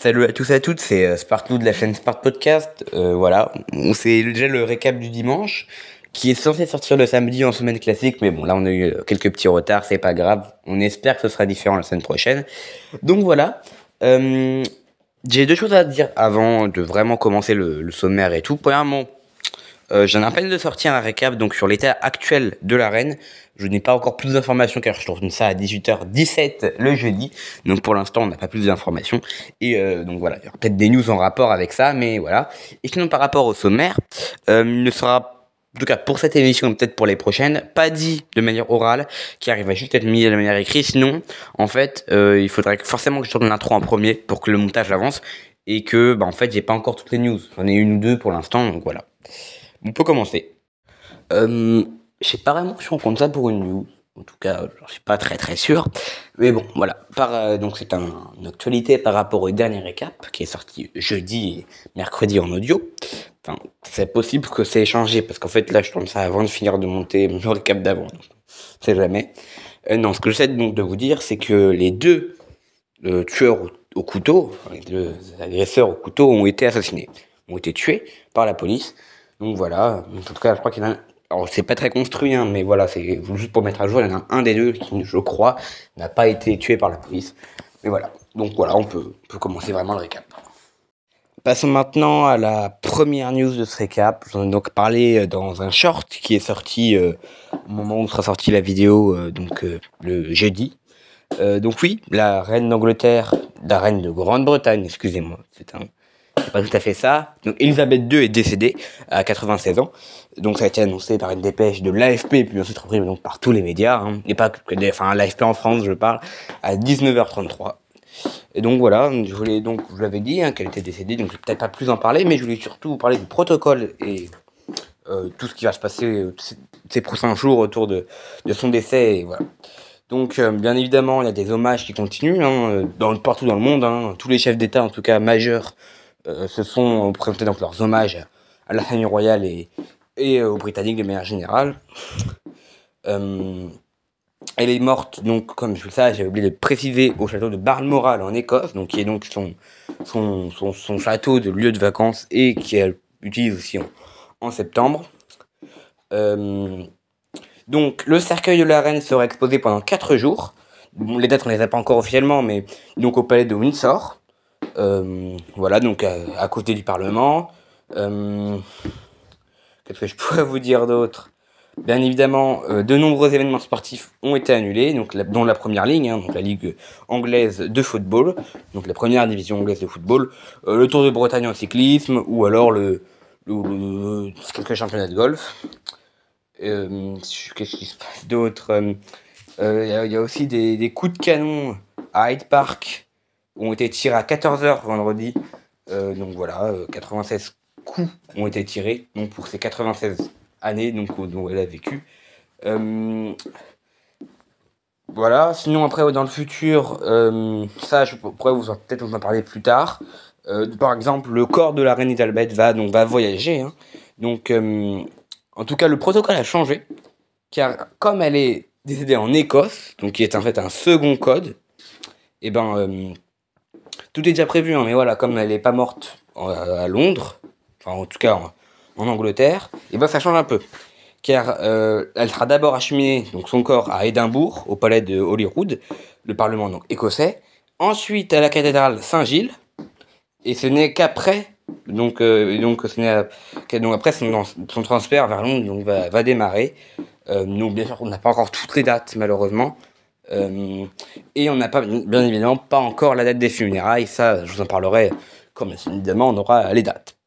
Salut à tous et à toutes, c'est euh, Sparklou de la chaîne Spart Podcast. Euh, voilà, c'est déjà le récap du dimanche qui est censé sortir le samedi en semaine classique, mais bon, là on a eu euh, quelques petits retards, c'est pas grave. On espère que ce sera différent la semaine prochaine. Donc voilà, j'ai deux choses à dire avant de vraiment commencer le, le sommaire et tout. Premièrement, euh, j'en ai à peine de sortir un récap donc sur l'état actuel de l'arène. Je n'ai pas encore plus d'informations car je tourne ça à 18h17 le jeudi. Donc pour l'instant, on n'a pas plus d'informations. Et euh, donc voilà, il y aura peut-être des news en rapport avec ça, mais voilà. Et sinon, par rapport au sommaire, euh, il ne sera, en tout cas pour cette émission, peut-être pour les prochaines, pas dit de manière orale, qui arrive à juste être mis de manière écrite. Sinon, en fait, il faudrait forcément que je tourne l'intro en premier pour que le montage avance. Et que, bah, en fait, j'ai pas encore toutes les news. J'en ai une ou deux pour l'instant, donc voilà. On peut commencer. Euh, je sais pas vraiment si on compte ça pour une news. En tout cas, j'en suis pas très très sûr. Mais bon, voilà. Euh, donc c'est un, une actualité par rapport au dernier récap qui est sorti jeudi et mercredi en audio. Enfin, c'est possible que c'est changé parce qu'en fait là, je tourne ça avant de finir de monter mon récap d'avant. C'est jamais. Euh, non, ce que j'essaie donc de vous dire, c'est que les deux tueurs au, au couteau, les deux agresseurs au couteau ont été assassinés, ont été tués par la police. Donc voilà, en tout cas, je crois qu'il y en a. Alors, c'est pas très construit, hein, mais voilà, c'est juste pour mettre à jour, il y en a un des deux qui, je crois, n'a pas été tué par la police. Mais voilà, donc voilà, on peut, commencer vraiment le récap. Passons maintenant à la première news de ce récap. J'en ai donc parlé euh, dans un short qui est sorti euh, au moment où sera sortie la vidéo, euh, donc le jeudi. Donc oui, la reine d'Angleterre, la reine de Grande-Bretagne, excusez-moi, c'est un, c'est pas tout à fait ça. Donc Elisabeth II est décédée à 96 ans. Donc ça a été annoncé par une dépêche de l'AFP, puis ensuite repris donc par tous les médias, hein, et pas que enfin l'AFP en France, je parle, à 19h33. Et donc voilà, je voulais donc, je vous l'avais dit, hein, qu'elle était décédée, donc je vais peut-être pas plus en parler, mais je voulais surtout vous parler du protocole et euh, tout ce qui va se passer euh, ces, prochains jours autour de, de son décès, voilà. Donc, euh, bien évidemment, il y a des hommages qui continuent, hein, dans, partout dans le monde, hein, tous les chefs d'État, en tout cas majeurs, se sont présentés donc leurs hommages à, la famille royale et, et euh, aux Britanniques de manière générale. Euh, elle est morte, donc, comme je le sais, j'avais oublié de préciser, au château de Balmoral en Écosse, donc qui est donc son, son, son, château de lieu de vacances et qu'elle utilise aussi en, septembre. Euh, donc, le cercueil de la reine sera exposé pendant 4 jours. Les dates, on les a pas encore officiellement, mais donc au palais de Windsor. Euh, voilà, donc à, côté du Parlement. Euh, Qu'est-ce que je pourrais vous dire d'autre? Bien évidemment, euh, de nombreux événements sportifs ont été annulés, donc la, dont la première ligne, hein, donc la Ligue anglaise de football, donc la première division anglaise de football, le Tour de Bretagne en cyclisme, ou alors le, le, quelques championnats de golf. Qu'est-ce qui se passe d'autre? Il y, a- il y a aussi des, des coups de canon à Hyde Park ont été tirés à 14h vendredi. Euh, donc voilà, euh, 96 coups ont été tirés donc pour ces 96 années donc, dont elle a vécu. Euh, voilà, sinon après dans le futur, euh, ça je pourrais vous peut-être vous en parler plus tard. Euh, par exemple, le corps de la reine Elisabeth va donc va voyager. hein. Donc euh, en tout cas, le protocole a changé car comme elle est décédée en Écosse, donc qui est en fait un second code, et ben euh, tout est déjà prévu, hein, mais voilà, comme elle n'est pas morte en- à Londres, enfin en tout cas en, Angleterre, et ben ça change un peu. Car euh, elle sera d'abord acheminée, donc son corps, à Édimbourg, au palais de Holyrood, le parlement écossais, ensuite à la cathédrale Saint-Gilles, et ce n'est qu'après, donc, euh, donc, donc après son, transfert vers Londres donc, va, démarrer. Euh, donc bien sûr, on n'a pas encore toutes les dates malheureusement. Euh, et on n'a pas, bien évidemment, pas encore la date des funérailles. Ça, je vous en parlerai bien évidemment on aura les dates.